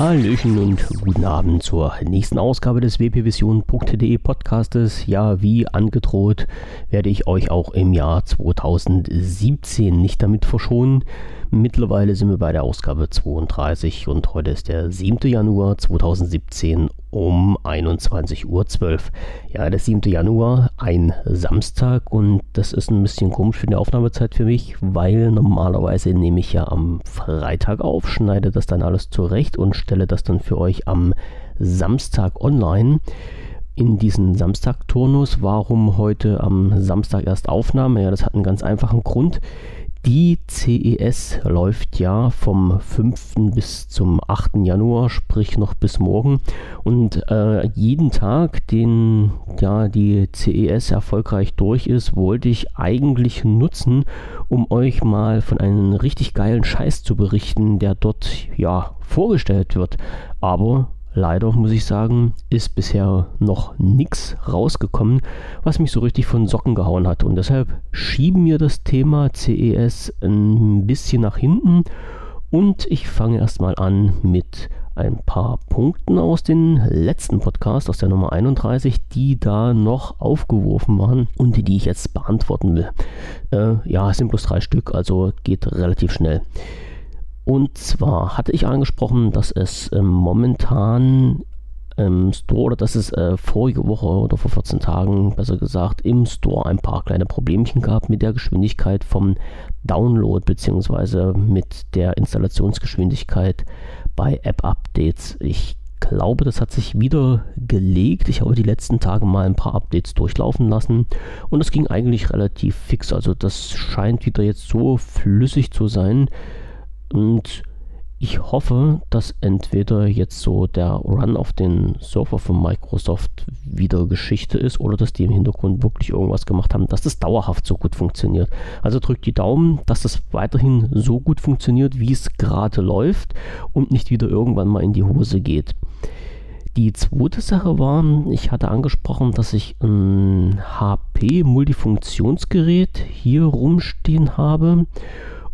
Hallöchen und guten Abend zur nächsten Ausgabe des wpvision.de Podcastes. Ja, wie angedroht, werde ich euch auch im Jahr 2017 nicht damit verschonen. Mittlerweile sind wir bei der Ausgabe 32 und heute ist der 7. Januar 2017 um 21.12 Uhr. Ja, der 7. Januar, ein Samstag und das ist ein bisschen komisch für die Aufnahmezeit für mich, weil normalerweise nehme ich ja am Freitag auf, schneide das dann alles zurecht und stelle das dann für euch am Samstag online in diesen Samstag-Turnus. Warum heute am Samstag erst Aufnahme? Ja, das hat einen ganz einfachen Grund. Die CES läuft ja vom 5. bis zum 8. Januar, sprich noch bis morgen. Und äh, jeden Tag, den ja die CES erfolgreich durch ist, wollte ich eigentlich nutzen, um euch mal von einem richtig geilen Scheiß zu berichten, der dort ja vorgestellt wird. Aber Leider muss ich sagen, ist bisher noch nichts rausgekommen, was mich so richtig von Socken gehauen hat. Und deshalb schieben wir das Thema CES ein bisschen nach hinten. Und ich fange erstmal an mit ein paar Punkten aus dem letzten Podcast, aus der Nummer 31, die da noch aufgeworfen waren und die, ich jetzt beantworten will. Äh, ja, es sind bloß drei Stück, also geht relativ schnell. Und zwar hatte ich angesprochen, dass es ähm, momentan im Store oder dass es äh, vorige Woche oder vor 14 Tagen, besser gesagt, im Store ein paar kleine Problemchen gab mit der Geschwindigkeit vom Download bzw. mit der Installationsgeschwindigkeit bei App-Updates. Ich glaube, das hat sich wieder gelegt. Ich habe die letzten Tage mal ein paar Updates durchlaufen lassen und es ging eigentlich relativ fix. Also das scheint wieder jetzt so flüssig zu sein, und ich hoffe, dass entweder jetzt so der Run auf den Server von Microsoft wieder Geschichte ist oder dass die im Hintergrund wirklich irgendwas gemacht haben, dass das dauerhaft so gut funktioniert. Also drückt die Daumen, dass das weiterhin so gut funktioniert, wie es gerade läuft und nicht wieder irgendwann mal in die Hose geht. Die zweite Sache war, ich hatte angesprochen, dass ich ein HP Multifunktionsgerät hier rumstehen habe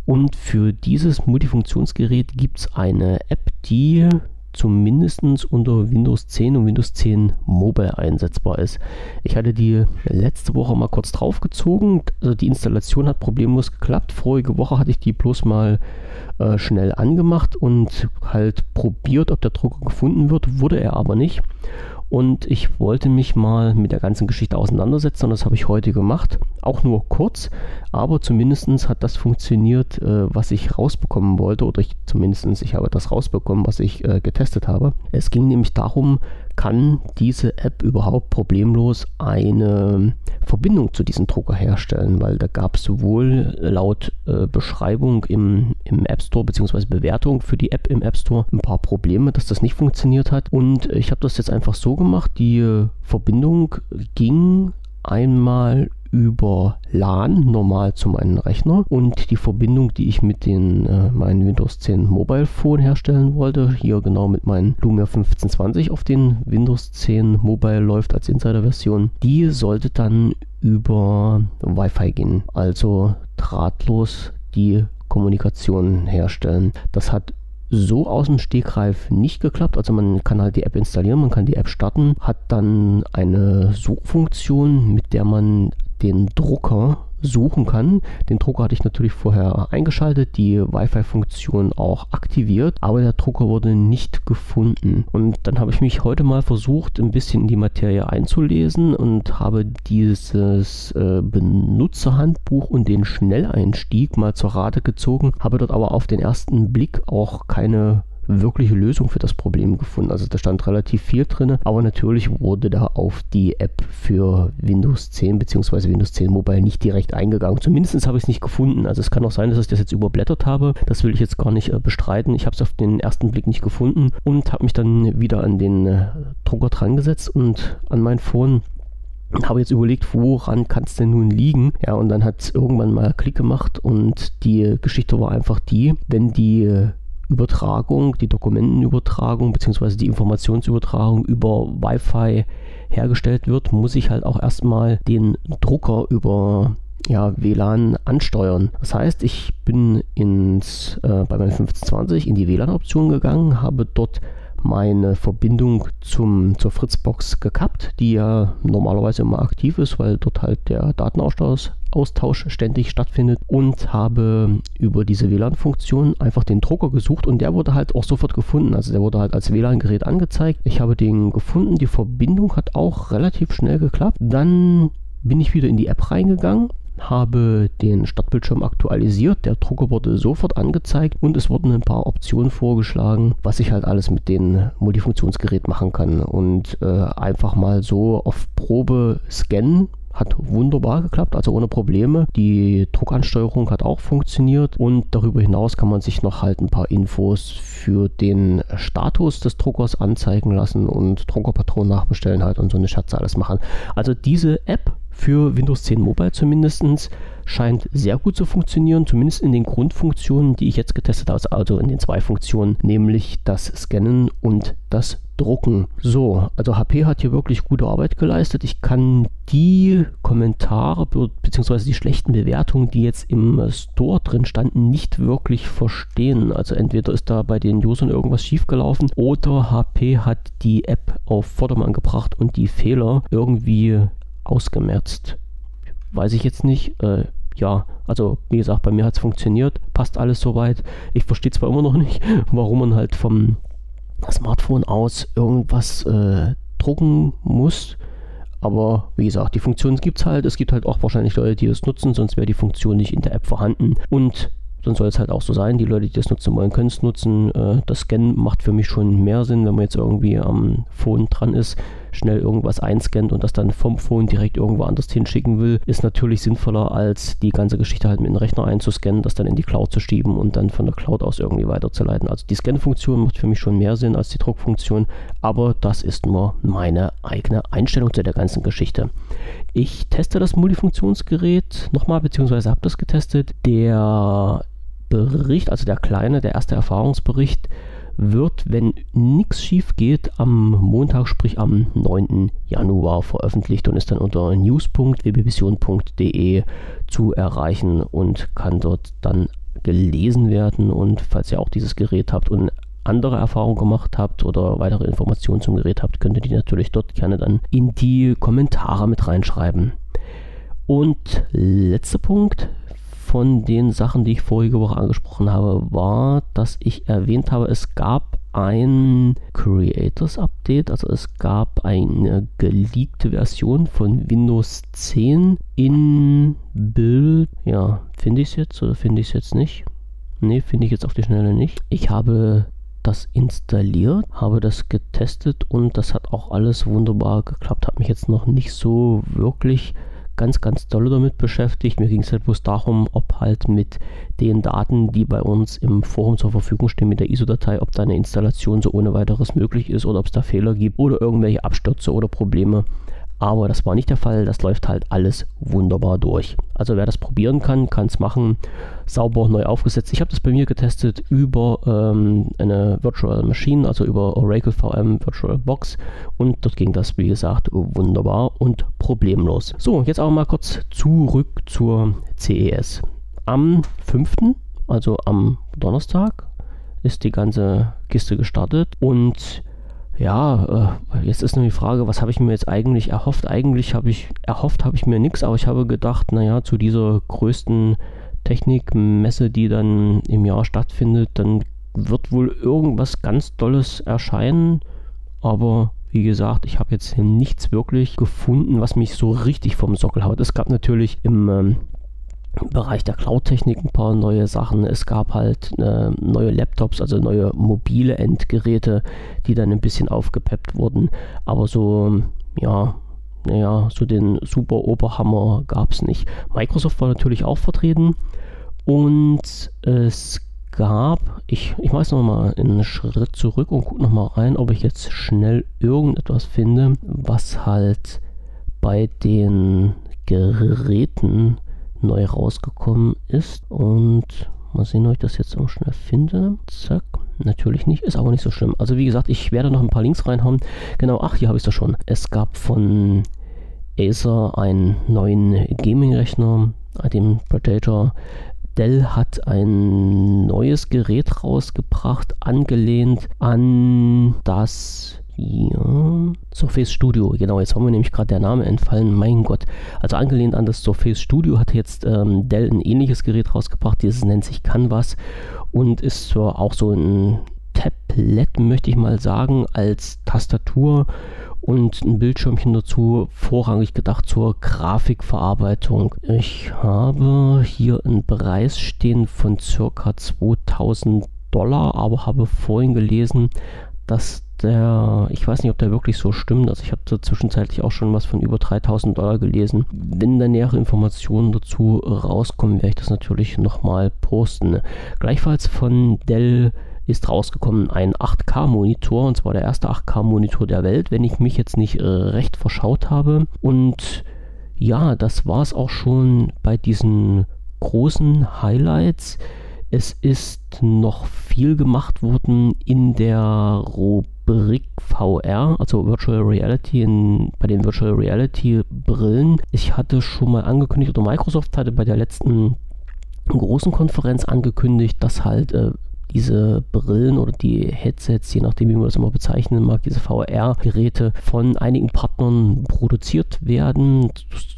und für dieses Multifunktionsgerät gibt es eine App, die zumindest unter Windows 10 und Windows 10 Mobile einsetzbar ist. Ich hatte die letzte Woche mal kurz draufgezogen. Also die Installation hat problemlos geklappt. Vorige Woche hatte ich die bloß mal äh, schnell angemacht und halt probiert, ob der Drucker gefunden wird. Wurde er aber nicht. Und ich wollte mich mal mit der ganzen Geschichte auseinandersetzen und das habe ich heute gemacht. Auch nur kurz, aber zumindest hat das funktioniert, äh, was ich rausbekommen wollte. Oder ich zumindest, ich habe das rausbekommen, was ich äh, getestet habe. Es ging nämlich darum, kann diese App überhaupt problemlos eine Verbindung zu diesem Drucker herstellen, weil da gab es sowohl laut äh, Beschreibung im, im App Store bzw. Bewertung für die App im App Store ein paar Probleme, dass das nicht funktioniert hat. Und ich habe das jetzt einfach so gemacht, die Verbindung ging einmal über LAN normal zu meinem Rechner und die Verbindung, die ich mit den äh, meinen Windows 10 Mobile Phone herstellen wollte, hier genau mit meinem Lumia 1520 auf den Windows 10 Mobile läuft als Insider-Version, die sollte dann über Wi-Fi gehen, also drahtlos die Kommunikation herstellen. Das hat so aus dem Stegreif nicht geklappt. Also man kann halt die App installieren, man kann die App starten, hat dann eine Suchfunktion, mit der man den Drucker suchen kann. Den Drucker hatte ich natürlich vorher eingeschaltet, die Wi-Fi-Funktion auch aktiviert, aber der Drucker wurde nicht gefunden. Und dann habe ich mich heute mal versucht, ein bisschen in die Materie einzulesen und habe dieses äh, Benutzerhandbuch und den Schnelleinstieg mal zur Rate gezogen, habe dort aber auf den ersten Blick auch keine wirkliche Lösung für das Problem gefunden. Also da stand relativ viel drin, aber natürlich wurde da auf die App für Windows 10 bzw. Windows 10 Mobile nicht direkt eingegangen. Zumindest habe ich es nicht gefunden. Also es kann auch sein, dass ich das jetzt überblättert habe. Das will ich jetzt gar nicht äh, bestreiten. Ich habe es auf den ersten Blick nicht gefunden und habe mich dann wieder an den äh, Drucker dran gesetzt und an mein Phone und habe jetzt überlegt, woran kann es denn nun liegen? Ja, und dann hat es irgendwann mal Klick gemacht und die Geschichte war einfach die, wenn die äh, Übertragung, die Dokumentenübertragung bzw. die Informationsübertragung über Wi-Fi hergestellt wird, muss ich halt auch erstmal den Drucker über ja, WLAN ansteuern. Das heißt, ich bin ins, äh, bei meinem 1520 in die WLAN-Option gegangen, habe dort meine Verbindung zum, zur Fritzbox gekappt, die ja normalerweise immer aktiv ist, weil dort halt der Datenaustausch Austausch ständig stattfindet und habe über diese WLAN-Funktion einfach den Drucker gesucht und der wurde halt auch sofort gefunden. Also der wurde halt als WLAN-Gerät angezeigt. Ich habe den gefunden, die Verbindung hat auch relativ schnell geklappt. Dann bin ich wieder in die App reingegangen, habe den Startbildschirm aktualisiert, der Drucker wurde sofort angezeigt und es wurden ein paar Optionen vorgeschlagen, was ich halt alles mit dem Multifunktionsgerät machen kann und äh, einfach mal so auf Probe scannen hat wunderbar geklappt, also ohne Probleme. Die Druckansteuerung hat auch funktioniert und darüber hinaus kann man sich noch halt ein paar Infos für den Status des Druckers anzeigen lassen und Druckerpatronen nachbestellen halt und so eine Scherze alles machen. Also diese App für Windows 10 Mobile zumindest scheint sehr gut zu funktionieren, zumindest in den Grundfunktionen, die ich jetzt getestet habe, also in den zwei Funktionen, nämlich das Scannen und das Drucken. So, also HP hat hier wirklich gute Arbeit geleistet. Ich kann die Kommentare bzw. die schlechten Bewertungen, die jetzt im Store drin standen, nicht wirklich verstehen. Also entweder ist da bei den Usern irgendwas schiefgelaufen oder HP hat die App auf Vordermann gebracht und die Fehler irgendwie ausgemerzt. Weiß ich jetzt nicht. Äh, ja, also wie gesagt, bei mir hat es funktioniert, passt alles soweit. Ich verstehe zwar immer noch nicht, warum man halt vom Smartphone aus irgendwas äh, drucken muss. Aber wie gesagt, die Funktion gibt es halt. Es gibt halt auch wahrscheinlich Leute, die das nutzen, sonst wäre die Funktion nicht in der App vorhanden. Und dann soll es halt auch so sein. Die Leute, die das nutzen wollen, können es nutzen. Äh, das Scannen macht für mich schon mehr Sinn, wenn man jetzt irgendwie am Phone dran ist schnell irgendwas einscannt und das dann vom Phone direkt irgendwo anders hinschicken will, ist natürlich sinnvoller, als die ganze Geschichte halt mit dem Rechner einzuscannen, das dann in die Cloud zu schieben und dann von der Cloud aus irgendwie weiterzuleiten. Also die Scan-Funktion macht für mich schon mehr Sinn als die Druckfunktion, aber das ist nur meine eigene Einstellung zu der ganzen Geschichte. Ich teste das Multifunktionsgerät nochmal, beziehungsweise habe das getestet. Der Bericht, also der kleine, der erste Erfahrungsbericht, wird, wenn nichts schief geht, am Montag, sprich am 9. Januar veröffentlicht und ist dann unter news.wbvision.de zu erreichen und kann dort dann gelesen werden. Und falls ihr auch dieses Gerät habt und andere Erfahrungen gemacht habt oder weitere Informationen zum Gerät habt, könnt ihr die natürlich dort gerne dann in die Kommentare mit reinschreiben. Und letzter Punkt, von den Sachen, die ich vorige Woche angesprochen habe, war, dass ich erwähnt habe, es gab ein Creators Update, also es gab eine geleakte Version von Windows 10 in Bild. Ja, finde ich es jetzt oder finde ich es jetzt nicht? Ne, finde ich jetzt auf die Schnelle nicht. Ich habe das installiert, habe das getestet und das hat auch alles wunderbar geklappt. Hat mich jetzt noch nicht so wirklich ganz, ganz doll damit beschäftigt. Mir ging es halt bloß darum, ob halt mit den Daten, die bei uns im Forum zur Verfügung stehen, mit der ISO-Datei, ob da eine Installation so ohne weiteres möglich ist oder ob es da Fehler gibt oder irgendwelche Abstürze oder Probleme. Aber das war nicht der Fall. Das läuft halt alles wunderbar durch. Also wer das probieren kann, kann es machen. Sauber neu aufgesetzt. Ich habe das bei mir getestet über ähm, eine Virtual Machine, also über Oracle VM Virtual Box. Und dort ging das, wie gesagt, wunderbar und problemlos. So, jetzt aber mal kurz zurück zur CES. Am 5., also am Donnerstag, ist die ganze Kiste gestartet und ja, äh, jetzt ist nur die Frage, was habe ich mir jetzt eigentlich erhofft? Eigentlich habe ich, erhofft habe ich mir nichts, aber ich habe gedacht, naja, zu dieser größten Technikmesse, die dann im Jahr stattfindet, dann wird wohl irgendwas ganz Tolles erscheinen, aber wie gesagt, ich habe jetzt nichts wirklich gefunden, was mich so richtig vom Sockel haut. Es gab natürlich im ähm, im Bereich der Cloud-Technik ein paar neue Sachen. Es gab halt äh, neue Laptops, also neue mobile Endgeräte, die dann ein bisschen aufgepeppt wurden. Aber so, ja, naja, so den super Oberhammer gab es nicht. Microsoft war natürlich auch vertreten und es gab, ich, ich mache jetzt nochmal einen Schritt zurück und gucke nochmal rein, ob ich jetzt schnell irgendetwas finde, was halt bei den Geräten neu rausgekommen ist. Und mal sehen, ob ich das jetzt auch schnell finde. Zack. Natürlich nicht, ist aber nicht so schlimm. Also wie gesagt, ich werde noch ein paar Links reinhauen. Genau, ach, hier habe ich es doch schon. Es gab von Acer einen neuen Gaming-Rechner. dem Predator. Dell hat ein neues Gerät rausgebracht, angelehnt an das ja, Surface Studio, genau, jetzt haben wir nämlich gerade der Name entfallen, mein Gott. Also angelehnt an das Surface Studio hat jetzt ähm, Dell ein ähnliches Gerät rausgebracht, dieses nennt sich Canvas und ist zwar auch so ein Tablet, möchte ich mal sagen, als Tastatur und ein Bildschirmchen dazu, vorrangig gedacht zur Grafikverarbeitung. Ich habe hier einen Preis stehen von ca. 2000 Dollar, aber habe vorhin gelesen, dass der, ich weiß nicht, ob der wirklich so stimmt, also ich habe da zwischenzeitlich auch schon was von über 3000 Dollar gelesen. Wenn da nähere Informationen dazu rauskommen, werde ich das natürlich nochmal posten. Gleichfalls von Dell ist rausgekommen ein 8K-Monitor, und zwar der erste 8K-Monitor der Welt, wenn ich mich jetzt nicht äh, recht verschaut habe. Und ja, das war es auch schon bei diesen großen Highlights. Es ist noch viel gemacht worden in der Rubrik VR, also Virtual Reality, in, bei den Virtual Reality Brillen. Ich hatte schon mal angekündigt, oder Microsoft hatte bei der letzten großen Konferenz angekündigt, dass halt äh, diese Brillen oder die Headsets, je nachdem, wie man das immer bezeichnen mag, diese VR-Geräte von einigen Partnern produziert werden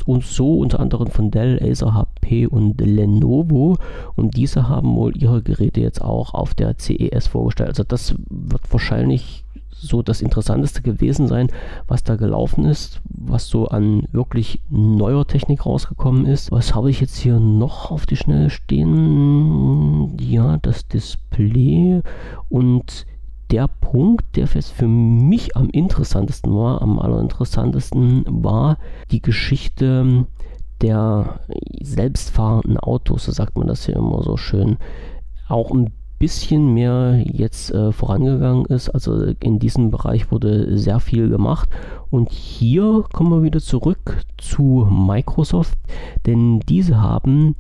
und so unter anderem von Dell, Acer, HP und Lenovo und diese haben wohl ihre Geräte jetzt auch auf der CES vorgestellt. Also das wird wahrscheinlich so das Interessanteste gewesen sein, was da gelaufen ist, was so an wirklich neuer Technik rausgekommen ist. Was habe ich jetzt hier noch auf die Schnelle stehen? Ja, das Display und der Punkt, der für mich am interessantesten war, am allerinteressantesten war die Geschichte der selbstfahrenden Autos, so sagt man das hier immer so schön. Auch ein bisschen mehr jetzt äh, vorangegangen ist. Also in diesem Bereich wurde sehr viel gemacht. Und hier kommen wir wieder zurück zu Microsoft, denn diese haben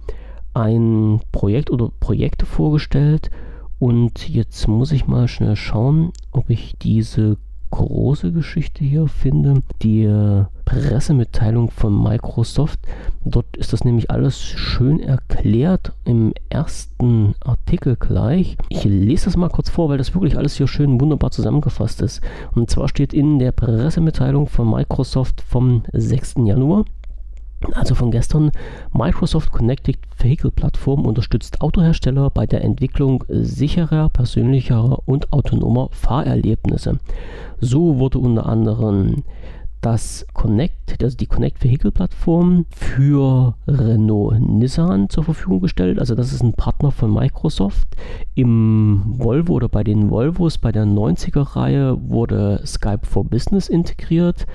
ein Projekt oder Projekte vorgestellt. Und jetzt muss ich mal schnell schauen, ob ich diese große Geschichte hier finde. Die äh, Pressemitteilung von Microsoft. Dort ist das nämlich alles schön erklärt im ersten Artikel gleich. Ich lese das mal kurz vor, weil das wirklich alles hier schön wunderbar zusammengefasst ist. Und zwar steht in der Pressemitteilung von Microsoft vom 6. Januar. Also von gestern, Microsoft Connected Vehicle Plattform unterstützt Autohersteller bei der Entwicklung sicherer, persönlicher und autonomer Fahrerlebnisse. So wurde unter anderem das Connect, also die Connect Vehicle Plattform für Renault Nissan zur Verfügung gestellt. Also das ist ein Partner von Microsoft. Im Volvo oder bei den Volvos bei der 90er Reihe wurde Skype for Business integriert.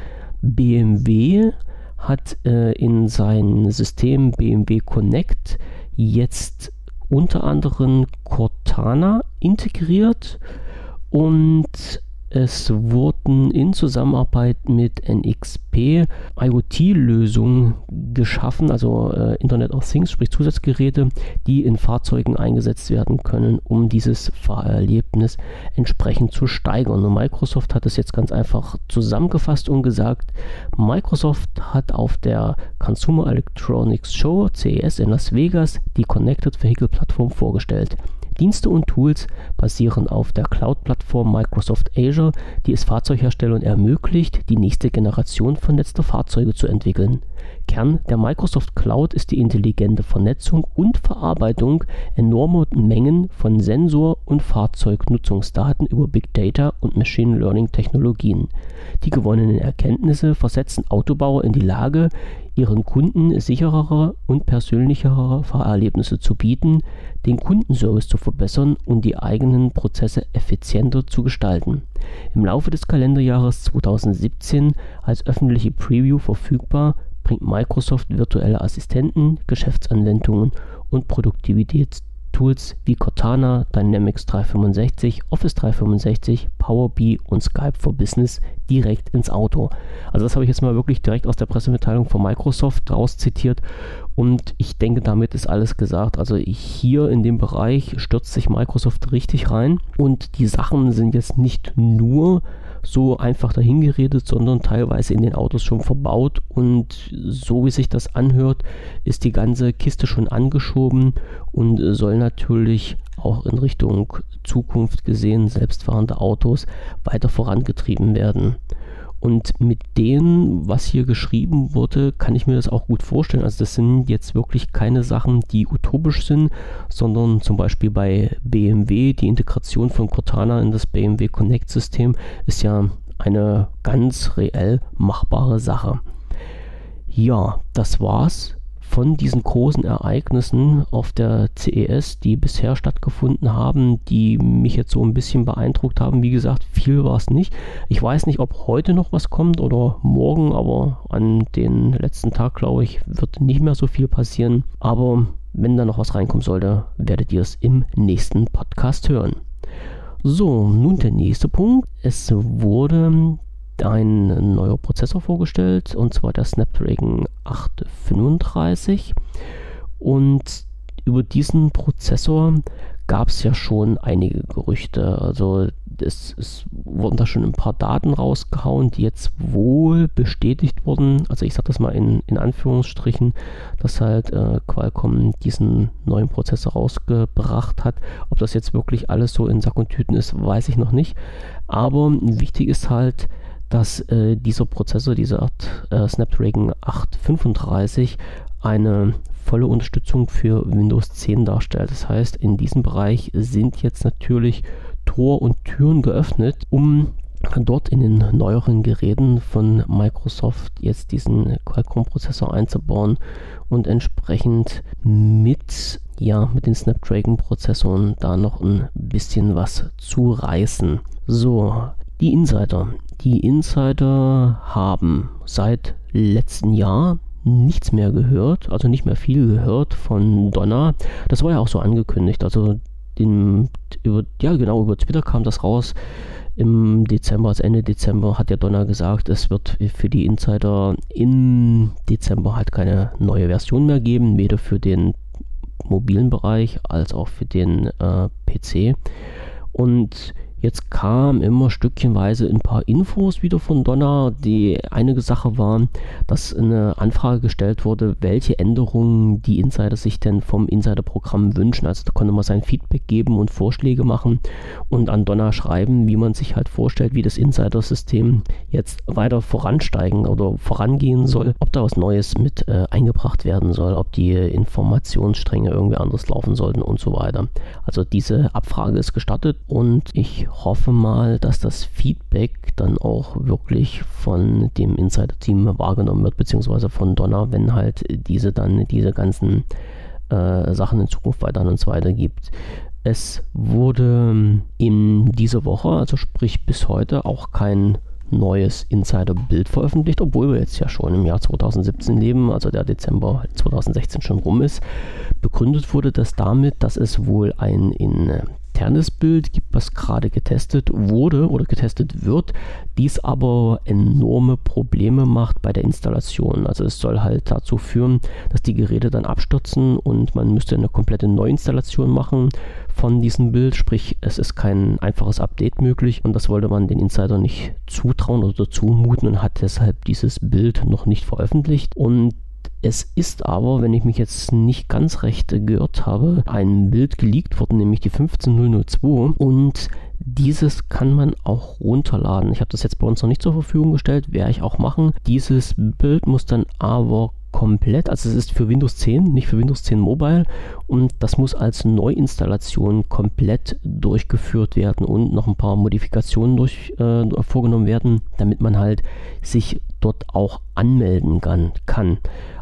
BMW hat äh, in sein System BMW Connect jetzt unter anderem Cortana integriert und es wurden in Zusammenarbeit mit NXP IoT-Lösungen geschaffen, also äh, Internet of Things, sprich Zusatzgeräte, die in Fahrzeugen eingesetzt werden können, um dieses Fahrerlebnis entsprechend zu steigern. Und Microsoft hat es jetzt ganz einfach zusammengefasst und gesagt, Microsoft hat auf der Consumer Electronics Show CES in Las Vegas die Connected Vehicle Plattform vorgestellt. Dienste und Tools basieren auf der Cloud-Plattform Microsoft Azure, die es Fahrzeugherstellern ermöglicht, die nächste Generation vernetzter Fahrzeuge zu entwickeln. Kern der Microsoft Cloud ist die intelligente Vernetzung und Verarbeitung enormer Mengen von Sensor- und Fahrzeugnutzungsdaten über Big Data und Machine Learning Technologien. Die gewonnenen Erkenntnisse versetzen Autobauer in die Lage, ihren Kunden sicherere und persönlichere Fahrerlebnisse zu bieten, den Kundenservice zu verbessern und die eigenen Prozesse effizienter zu gestalten. Im Laufe des Kalenderjahres 2017 als öffentliche Preview verfügbar, bringt Microsoft virtuelle Assistenten, Geschäftsanwendungen und Produktivitätstools wie Cortana, Dynamics 365, Office 365, Power BI und Skype for Business direkt ins Auto. Also das habe ich jetzt mal wirklich direkt aus der Pressemitteilung von Microsoft raus zitiert und ich denke, damit ist alles gesagt. Also hier in dem Bereich stürzt sich Microsoft richtig rein und die Sachen sind jetzt nicht nur so einfach dahingeredet, sondern teilweise in den Autos schon verbaut. Und so wie sich das anhört, ist die ganze Kiste schon angeschoben und soll natürlich auch in Richtung Zukunft gesehen selbstfahrende Autos weiter vorangetrieben werden. Und mit dem, was hier geschrieben wurde, kann ich mir das auch gut vorstellen. Also das sind jetzt wirklich keine Sachen, die utopisch sind, sondern zum Beispiel bei BMW, die Integration von Cortana in das BMW Connect-System ist ja eine ganz reell machbare Sache. Ja, das war's von diesen großen Ereignissen auf der CES, die bisher stattgefunden haben, die mich jetzt so ein bisschen beeindruckt haben. Wie gesagt, viel war es nicht. Ich weiß nicht, ob heute noch was kommt oder morgen, aber an den letzten Tag, glaube ich, wird nicht mehr so viel passieren. Aber wenn da noch was reinkommen sollte, werdet ihr es im nächsten Podcast hören. So, nun der nächste Punkt. Es wurde ein neuer Prozessor vorgestellt, und zwar der Snapdragon 835. Und über diesen Prozessor gab es ja schon einige Gerüchte. Also es, es, wurden da schon ein paar Daten rausgehauen, die jetzt wohl bestätigt wurden. Also ich sage das mal in, in Anführungsstrichen, dass halt äh, Qualcomm diesen neuen Prozessor rausgebracht hat. Ob das jetzt wirklich alles so in Sack und Tüten ist, weiß ich noch nicht. Aber wichtig ist halt, dass äh, dieser Prozessor, dieser äh, Snapdragon 835, eine volle Unterstützung für Windows 10 darstellt. Das heißt, in diesem Bereich sind jetzt natürlich Tor und Türen geöffnet, um dort in den neueren Geräten von Microsoft jetzt diesen Qualcomm-Prozessor einzubauen und entsprechend mit ja, mit den Snapdragon-Prozessoren da noch ein bisschen was zu reißen. So, die Insider. Die Insider haben seit letztem Jahr nichts mehr gehört, also nicht mehr viel gehört von Donner. Das war ja auch so angekündigt. Also den, über, ja genau, über Twitter kam das raus. Im Dezember, als Ende Dezember, hat der Donner gesagt, es wird für die Insider im Dezember halt keine neue Version mehr geben, weder für den mobilen Bereich als auch für den äh, PC. Und Jetzt kam immer stückchenweise ein paar Infos wieder von Donner. Die eine Sache war, dass eine Anfrage gestellt wurde, welche Änderungen die Insider sich denn vom Insider-Programm wünschen. Also da konnte man sein Feedback geben und Vorschläge machen und an Donner schreiben, wie man sich halt vorstellt, wie das Insider-System jetzt weiter voransteigen oder vorangehen soll, ob da was Neues mit äh, eingebracht werden soll, ob die Informationsstränge irgendwie anders laufen sollten und so weiter. Also diese Abfrage ist gestartet und ich hoffe mal, dass das Feedback dann auch wirklich von dem Insider-Team wahrgenommen wird, beziehungsweise von Donner, wenn halt diese dann diese ganzen äh, Sachen in Zukunft weiter an uns weitergibt. Es wurde in dieser Woche, also sprich bis heute, auch kein neues Insider-Bild veröffentlicht, obwohl wir jetzt ja schon im Jahr 2017 leben, also der Dezember 2016 schon rum ist. Begründet wurde das damit, dass es wohl ein in internes Bild gibt, was gerade getestet wurde oder getestet wird, dies aber enorme Probleme macht bei der Installation. Also es soll halt dazu führen, dass die Geräte dann abstürzen und man müsste eine komplette Neuinstallation machen von diesem Bild, sprich es ist kein einfaches Update möglich und das wollte man den Insider nicht zutrauen oder zumuten und hat deshalb dieses Bild noch nicht veröffentlicht und es ist aber, wenn ich mich jetzt nicht ganz recht geirrt habe, ein Bild geleakt worden, nämlich die 15002 und dieses kann man auch runterladen. Ich habe das jetzt bei uns noch nicht zur Verfügung gestellt, werde ich auch machen. Dieses Bild muss dann aber komplett, also es ist für Windows 10, nicht für Windows 10 Mobile und das muss als Neuinstallation komplett durchgeführt werden und noch ein paar Modifikationen durch, äh, vorgenommen werden, damit man halt sich dort auch anmelden kann. kann.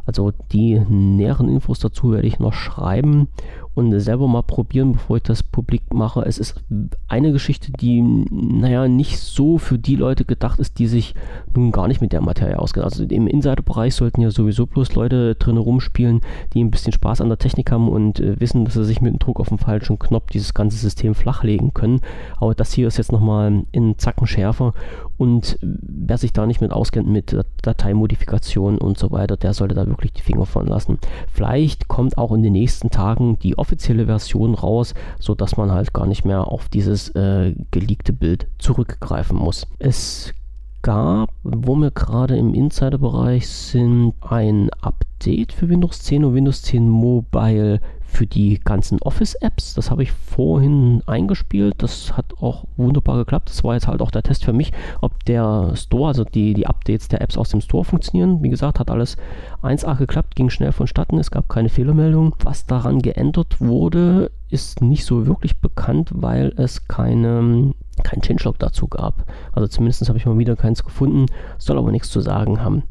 Also die näheren Infos dazu werde ich noch schreiben und selber mal probieren, bevor ich das publik mache. Es ist eine Geschichte, die, naja, nicht so für die Leute gedacht ist, die sich nun gar nicht mit der Materie auskennen. Also im Insider-Bereich sollten ja sowieso bloß Leute drin rumspielen, die ein bisschen Spaß an der Technik haben und äh, wissen, dass sie sich mit dem Druck auf den falschen Knopf dieses ganze System flachlegen können. Aber das hier ist jetzt nochmal in Zacken schärfer und wer sich da nicht mit auskennt mit Dateimodifikation und so weiter, der sollte da wirklich die Finger von lassen. Vielleicht kommt auch in den nächsten Tagen die offizielle Version raus, sodass man halt gar nicht mehr auf dieses äh, geleakte Bild zurückgreifen muss. Es gab, wo wir gerade im Insider-Bereich sind, ein Update für Windows 10 und Windows 10 Mobile für die ganzen Office-Apps. Das habe ich vorhin eingespielt. Das hat auch wunderbar geklappt. Das war jetzt halt auch der Test für mich, ob der Store, also die, die Updates der Apps aus dem Store funktionieren. Wie gesagt, hat alles 1A geklappt, ging schnell vonstatten. Es gab keine Fehlermeldung. Was daran geändert wurde, ist nicht so wirklich bekannt, weil es keine kein Changelog dazu gab. Also zumindest habe ich mal wieder keins gefunden, soll aber nichts zu sagen haben.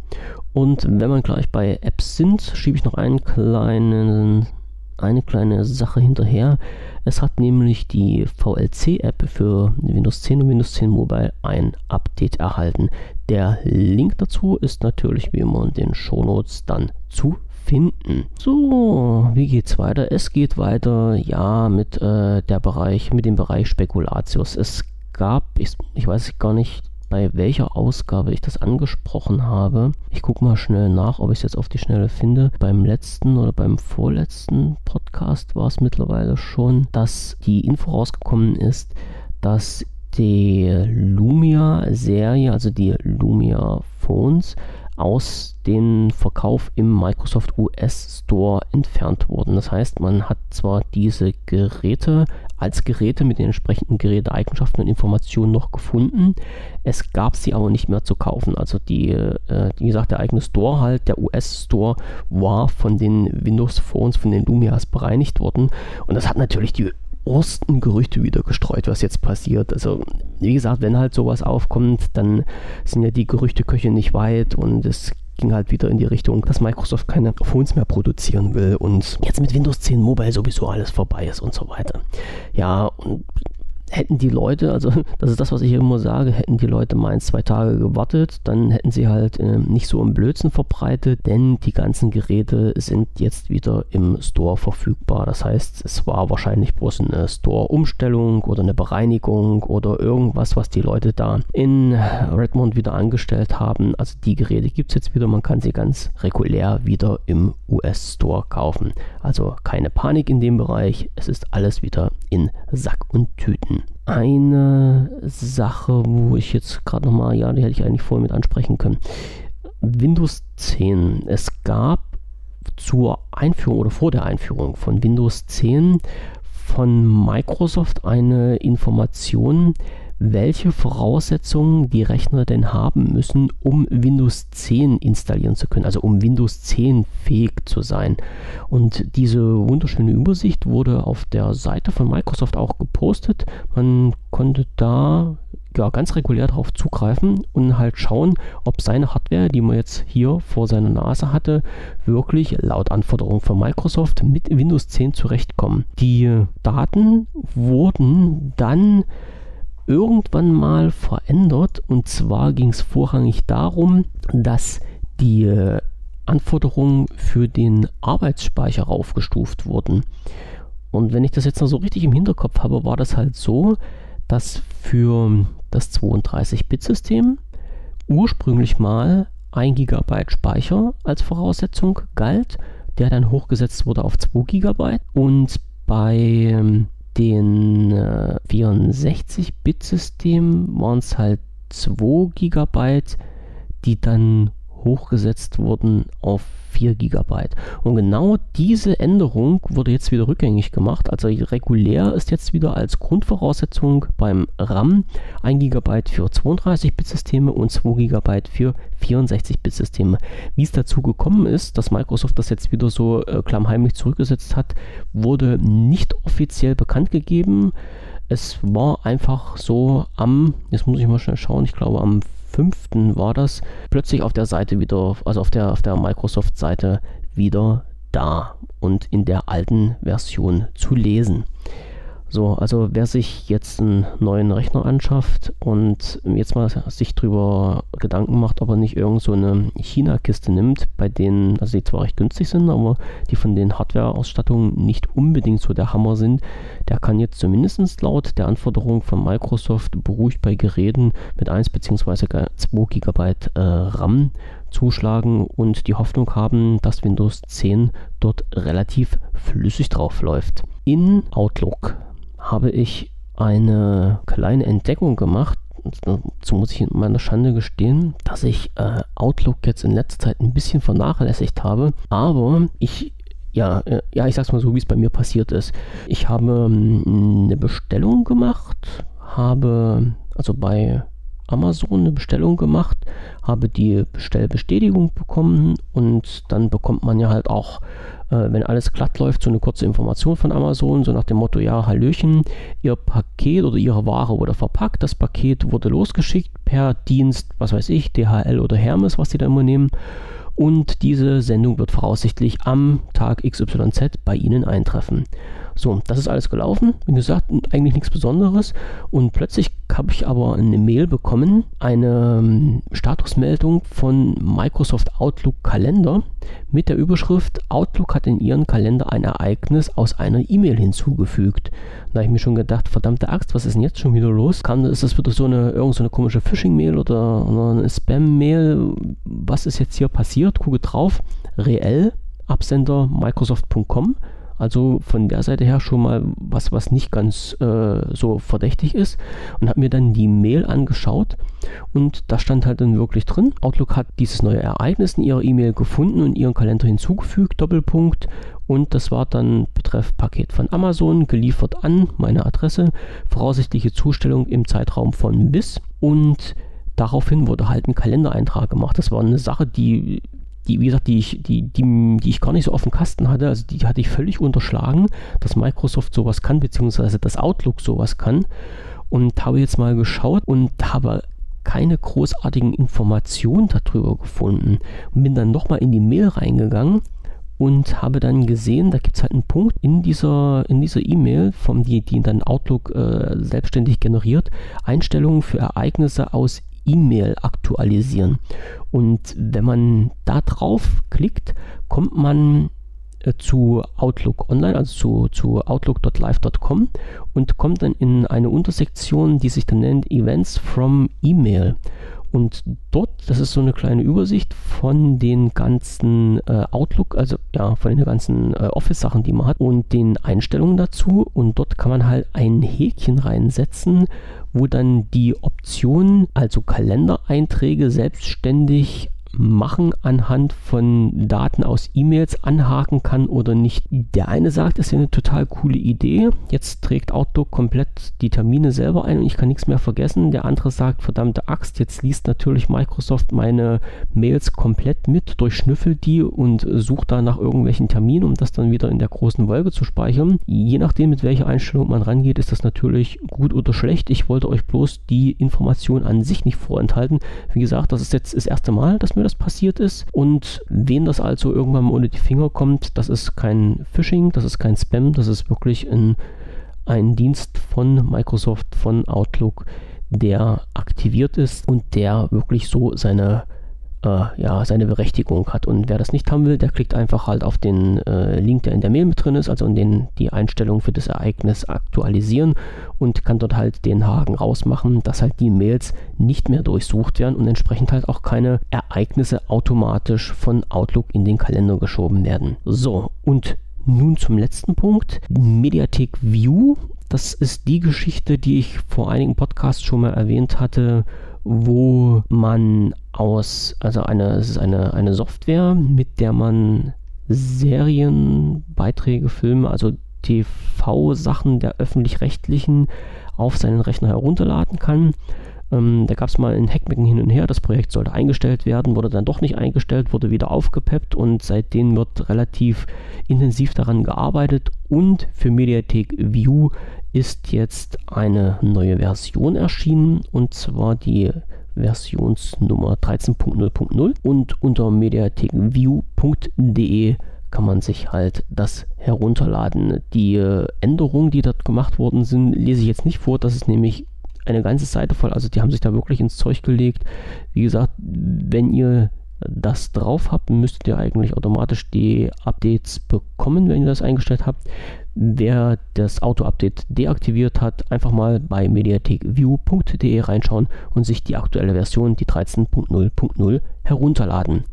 Und wenn wir gleich bei Apps sind, schiebe ich noch einen kleinen eine kleine Sache hinterher. Es hat nämlich die VLC-App für Windows 10 und Windows 10 Mobile ein Update erhalten. Der Link dazu ist natürlich wie immer in den Shownotes dann zu finden. So, wie geht's weiter? Es geht weiter, ja, mit äh, der Bereich, mit dem Bereich Spekulatius. Es gab, ich, ich weiß gar nicht, bei welcher Ausgabe ich das angesprochen habe. Ich gucke mal schnell nach, ob ich es jetzt auf die Schnelle finde. Beim letzten oder beim vorletzten Podcast war es mittlerweile schon, dass die Info rausgekommen ist, dass die Lumia-Serie, also die Lumia Phones, aus dem Verkauf im Microsoft US Store entfernt wurden. Das heißt, man hat zwar diese Geräte als Geräte mit den entsprechenden Geräteeigenschaften und Informationen noch gefunden, es gab sie aber nicht mehr zu kaufen. Also die, äh, wie gesagt, der eigene Store halt, der US Store, war von den Windows Phones, von den Lumias bereinigt worden und das hat natürlich die ersten Gerüchte wieder gestreut, was jetzt passiert. Also, wie gesagt, wenn halt sowas aufkommt, dann sind ja die Gerüchteköche nicht weit und es ging halt wieder in die Richtung, dass Microsoft keine Phones mehr produzieren will und jetzt mit Windows 10 Mobile sowieso alles vorbei ist und so weiter. Ja, und hätten die Leute, also das ist das, was ich immer sage, hätten die Leute mal ein, zwei Tage gewartet, dann hätten sie halt äh, nicht so im Blödsinn verbreitet, denn die ganzen Geräte sind jetzt wieder im Store verfügbar. Das heißt, es war wahrscheinlich bloß eine Store-Umstellung oder eine Bereinigung oder irgendwas, was die Leute da in Redmond wieder angestellt haben. Also die Geräte gibt es jetzt wieder, man kann sie ganz regulär wieder im US-Store kaufen. Also keine Panik in dem Bereich, es ist alles wieder in Sack und Tüten eine Sache, wo ich jetzt gerade nochmal, ja, die hätte ich eigentlich vorher mit ansprechen können. Windows 10. Es gab zur Einführung oder vor der Einführung von Windows 10 von Microsoft eine Information, welche Voraussetzungen die Rechner denn haben müssen, um Windows 10 installieren zu können, also um Windows 10 fähig zu sein. Und diese wunderschöne Übersicht wurde auf der Seite von Microsoft auch gepostet. Man konnte da ja, ganz regulär darauf zugreifen und halt schauen, ob seine Hardware, die man jetzt hier vor seiner Nase hatte, wirklich laut Anforderungen von Microsoft mit Windows 10 zurechtkommen. Die Daten wurden dann irgendwann mal verändert. Und zwar ging es vorrangig darum, dass die äh, Anforderungen für den Arbeitsspeicher aufgestuft wurden. Und wenn ich das jetzt noch so richtig im Hinterkopf habe, war das halt so, dass für das 32-Bit-System ursprünglich mal 1 GB Speicher als Voraussetzung galt, der dann hochgesetzt wurde auf 2 GB. Und bei ähm, den äh, 64-Bit-Systemen waren es halt 2 GB, die dann hochgesetzt wurden auf 4 GB. Und genau diese Änderung wurde jetzt wieder rückgängig gemacht. Also regulär ist jetzt wieder als Grundvoraussetzung beim RAM 1 GB für 32-Bit-Systeme und 2 GB für 64-Bit-Systeme. Wie es dazu gekommen ist, dass Microsoft das jetzt wieder so äh, klammheimlich zurückgesetzt hat, wurde nicht offiziell bekannt gegeben. Es war einfach so am, jetzt muss ich mal schnell schauen, ich glaube am 5. war das, plötzlich auf der Seite wieder, also auf der, auf der Microsoft-Seite wieder da und in der alten Version zu lesen. So, also wer sich jetzt einen neuen Rechner anschafft und jetzt mal sich drüber Gedanken macht, ob er nicht irgend so eine China-Kiste nimmt, bei denen, also die zwar recht günstig sind, aber die von den Hardware-Ausstattungen nicht unbedingt so der Hammer sind, der kann jetzt zumindest laut der Anforderung von Microsoft beruhigt bei Geräten mit 1 bzw. 2 GB äh, RAM zuschlagen und die Hoffnung haben, dass Windows 10 dort relativ flüssig drauf läuft. In Outlook habe ich eine kleine Entdeckung gemacht. Dazu muss ich in meiner Schande gestehen, dass ich äh, Outlook jetzt in letzter Zeit ein bisschen vernachlässigt habe. Aber ich ja, äh, ja, ich sag's mal so, wie es bei mir passiert ist. Ich habe ähm, eine Bestellung gemacht, habe also bei Amazon eine Bestellung gemacht, habe die Bestellbestätigung bekommen und dann bekommt man ja halt auch, wenn alles glatt läuft, so eine kurze Information von Amazon, so nach dem Motto, ja, Hallöchen, Ihr Paket oder Ihre Ware wurde verpackt, das Paket wurde losgeschickt per Dienst, was weiß ich, DHL oder Hermes, was Sie da immer nehmen. Und diese Sendung wird voraussichtlich am Tag XYZ bei Ihnen eintreffen. So, das ist alles gelaufen. Wie gesagt, eigentlich nichts Besonderes. Und plötzlich habe ich aber eine Mail bekommen, eine ähm, Statusmeldung von Microsoft Outlook Kalender mit der Überschrift Outlook hat in ihren Kalender ein Ereignis aus einer E-Mail hinzugefügt. Da habe ich mir schon gedacht, verdammte Axt, was ist denn jetzt schon wieder los? Kann, ist das wieder so eine, irgend so eine komische Phishing-Mail oder, eine Spam-Mail? Was ist jetzt hier passiert? Gucke drauf. Reell, Absender Microsoft.com also von der Seite her schon mal was, was nicht ganz äh, so verdächtig ist. Und habe mir dann die Mail angeschaut und da stand halt dann wirklich drin, Outlook hat dieses neue Ereignis in ihrer E-Mail gefunden und ihren Kalender hinzugefügt, Doppelpunkt. Und das war dann betreff Paket von Amazon, geliefert an meine Adresse, voraussichtliche Zustellung im Zeitraum von bis. Und daraufhin wurde halt ein Kalendereintrag gemacht. Das war eine Sache, die die, wie gesagt, die ich, die, die, die ich gar nicht so auf dem Kasten hatte, also die hatte ich völlig unterschlagen, dass Microsoft sowas kann, beziehungsweise dass Outlook sowas kann. Und habe jetzt mal geschaut und habe keine großartigen Informationen darüber gefunden. Und bin dann nochmal in die Mail reingegangen und habe dann gesehen, da gibt es halt einen Punkt in dieser in dieser E-Mail, die, die dann Outlook äh, selbstständig generiert, Einstellungen für Ereignisse aus E-Mail aktualisieren. Und wenn man da drauf klickt, kommt man äh, zu Outlook Online, also zu, zu outlook.live.com und kommt dann in eine Untersektion, die sich dann nennt Events from Email. Und dort, das ist so eine kleine Übersicht von den ganzen äh, Outlook, also ja, von den ganzen äh, Office-Sachen, die man hat und den Einstellungen dazu. Und dort kann man halt ein Häkchen reinsetzen, wo dann die Option, also Kalendereinträge selbstständig machen anhand von Daten aus E-Mails anhaken kann oder nicht. Der eine sagt, das ist eine total coole Idee. Jetzt trägt Outlook komplett die Termine selber ein und ich kann nichts mehr vergessen. Der andere sagt, verdammte Axt, jetzt liest natürlich Microsoft meine Mails komplett mit, durchschnüffelt die und sucht da nach irgendwelchen Terminen, um das dann wieder in der großen Wolke zu speichern. Je nachdem, mit welcher Einstellung man rangeht, ist das natürlich gut oder schlecht. Ich wollte euch bloß die Information an sich nicht vorenthalten. Wie gesagt, das ist jetzt das erste Mal, dass mir das passiert ist. Und wen das also irgendwann mal unter die Finger kommt, das ist kein Phishing, das ist kein Spam, das ist wirklich ein, ein Dienst von Microsoft, von Outlook, der aktiviert ist und der wirklich so seine äh, ja, seine Berechtigung hat. Und wer das nicht haben will, der klickt einfach halt auf den äh, Link, der in der Mail mit drin ist, also in den die Einstellung für das Ereignis aktualisieren und kann dort halt den Haken rausmachen, dass halt die Mails nicht mehr durchsucht werden und entsprechend halt auch keine Ereignisse automatisch von Outlook in den Kalender geschoben werden. So, und nun zum letzten Punkt. Mediathek View. Das ist die Geschichte, die ich vor einigen Podcasts schon mal erwähnt hatte, wo man aus, also eine, es ist eine, eine Software, mit der man Serien, Beiträge, Filme, also TV-Sachen der öffentlich-rechtlichen auf seinen Rechner herunterladen kann. Ähm, da gab es mal ein Hackmecken hin und her, das Projekt sollte eingestellt werden, wurde dann doch nicht eingestellt, wurde wieder aufgepeppt und seitdem wird relativ intensiv daran gearbeitet und für Mediathek View ist jetzt eine neue Version erschienen und zwar die Versionsnummer 13.0.0 und unter mediathekview.de kann man sich halt das herunterladen. Die äh, Änderungen, die dort gemacht worden sind, lese ich jetzt nicht vor. Das ist nämlich eine ganze Seite voll. Also die haben sich da wirklich ins Zeug gelegt. Wie gesagt, wenn ihr das drauf habt, müsstet ihr eigentlich automatisch die Updates bekommen, wenn ihr das eingestellt habt. Wer das Auto-Update deaktiviert hat, einfach mal bei mediathekview.de reinschauen und sich die aktuelle Version, die 13.0.0, herunterladen.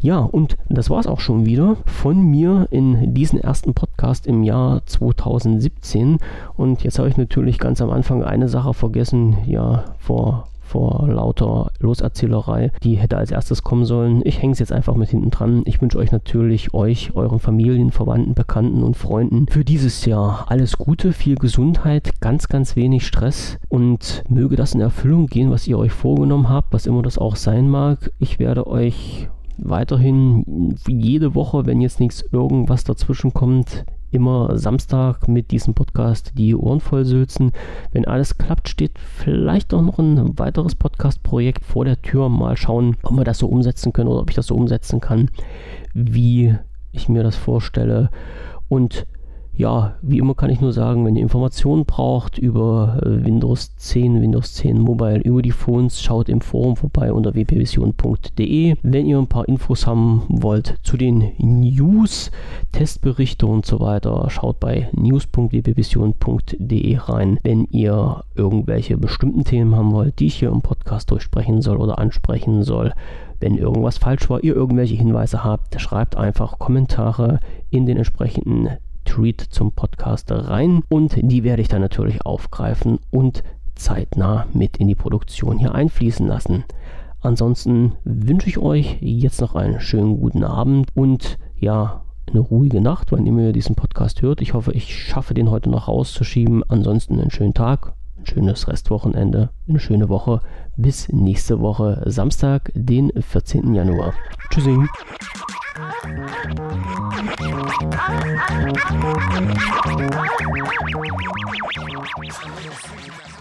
Ja, und das war es auch schon wieder von mir in diesem ersten Podcast im Jahr 2017. Und jetzt habe ich natürlich ganz am Anfang eine Sache vergessen. Ja, vor vor lauter Loserzählerei. Die hätte als erstes kommen sollen. Ich hänge es jetzt einfach mit hinten dran. Ich wünsche euch natürlich, euch, euren Familien, Verwandten, Bekannten und Freunden für dieses Jahr alles Gute, viel Gesundheit, ganz, ganz wenig Stress und möge das in Erfüllung gehen, was ihr euch vorgenommen habt, was immer das auch sein mag. Ich werde euch weiterhin jede Woche, wenn jetzt nichts irgendwas dazwischen kommt, immer Samstag mit diesem Podcast die Ohren voll sülzen. Wenn alles klappt, steht vielleicht auch noch ein weiteres Podcast-Projekt vor der Tür. Mal schauen, ob wir das so umsetzen können oder ob ich das so umsetzen kann, wie ich mir das vorstelle. Und ja, wie immer kann ich nur sagen, wenn ihr Informationen braucht über äh, Windows 10, Windows 10 Mobile, über die Phones, schaut im Forum vorbei unter wpvision.de. Wenn ihr ein paar Infos haben wollt zu den News, Testberichte und so weiter, schaut bei news.wpvision.de rein. Wenn ihr irgendwelche bestimmten Themen haben wollt, die ich hier im Podcast durchsprechen soll oder ansprechen soll, wenn irgendwas falsch war, ihr irgendwelche Hinweise habt, schreibt einfach Kommentare in den entsprechenden Tweet zum Podcast rein und die werde ich dann natürlich aufgreifen und zeitnah mit in die Produktion hier einfließen lassen. Ansonsten wünsche ich euch jetzt noch einen schönen guten Abend und ja, eine ruhige Nacht, immer ihr diesen Podcast hört. Ich hoffe, ich schaffe den heute noch rauszuschieben. Ansonsten einen schönen Tag, ein schönes Restwochenende, eine schöne Woche. Bis nächste Woche, Samstag, den 14. Januar. Tschüssi. I'm sorry.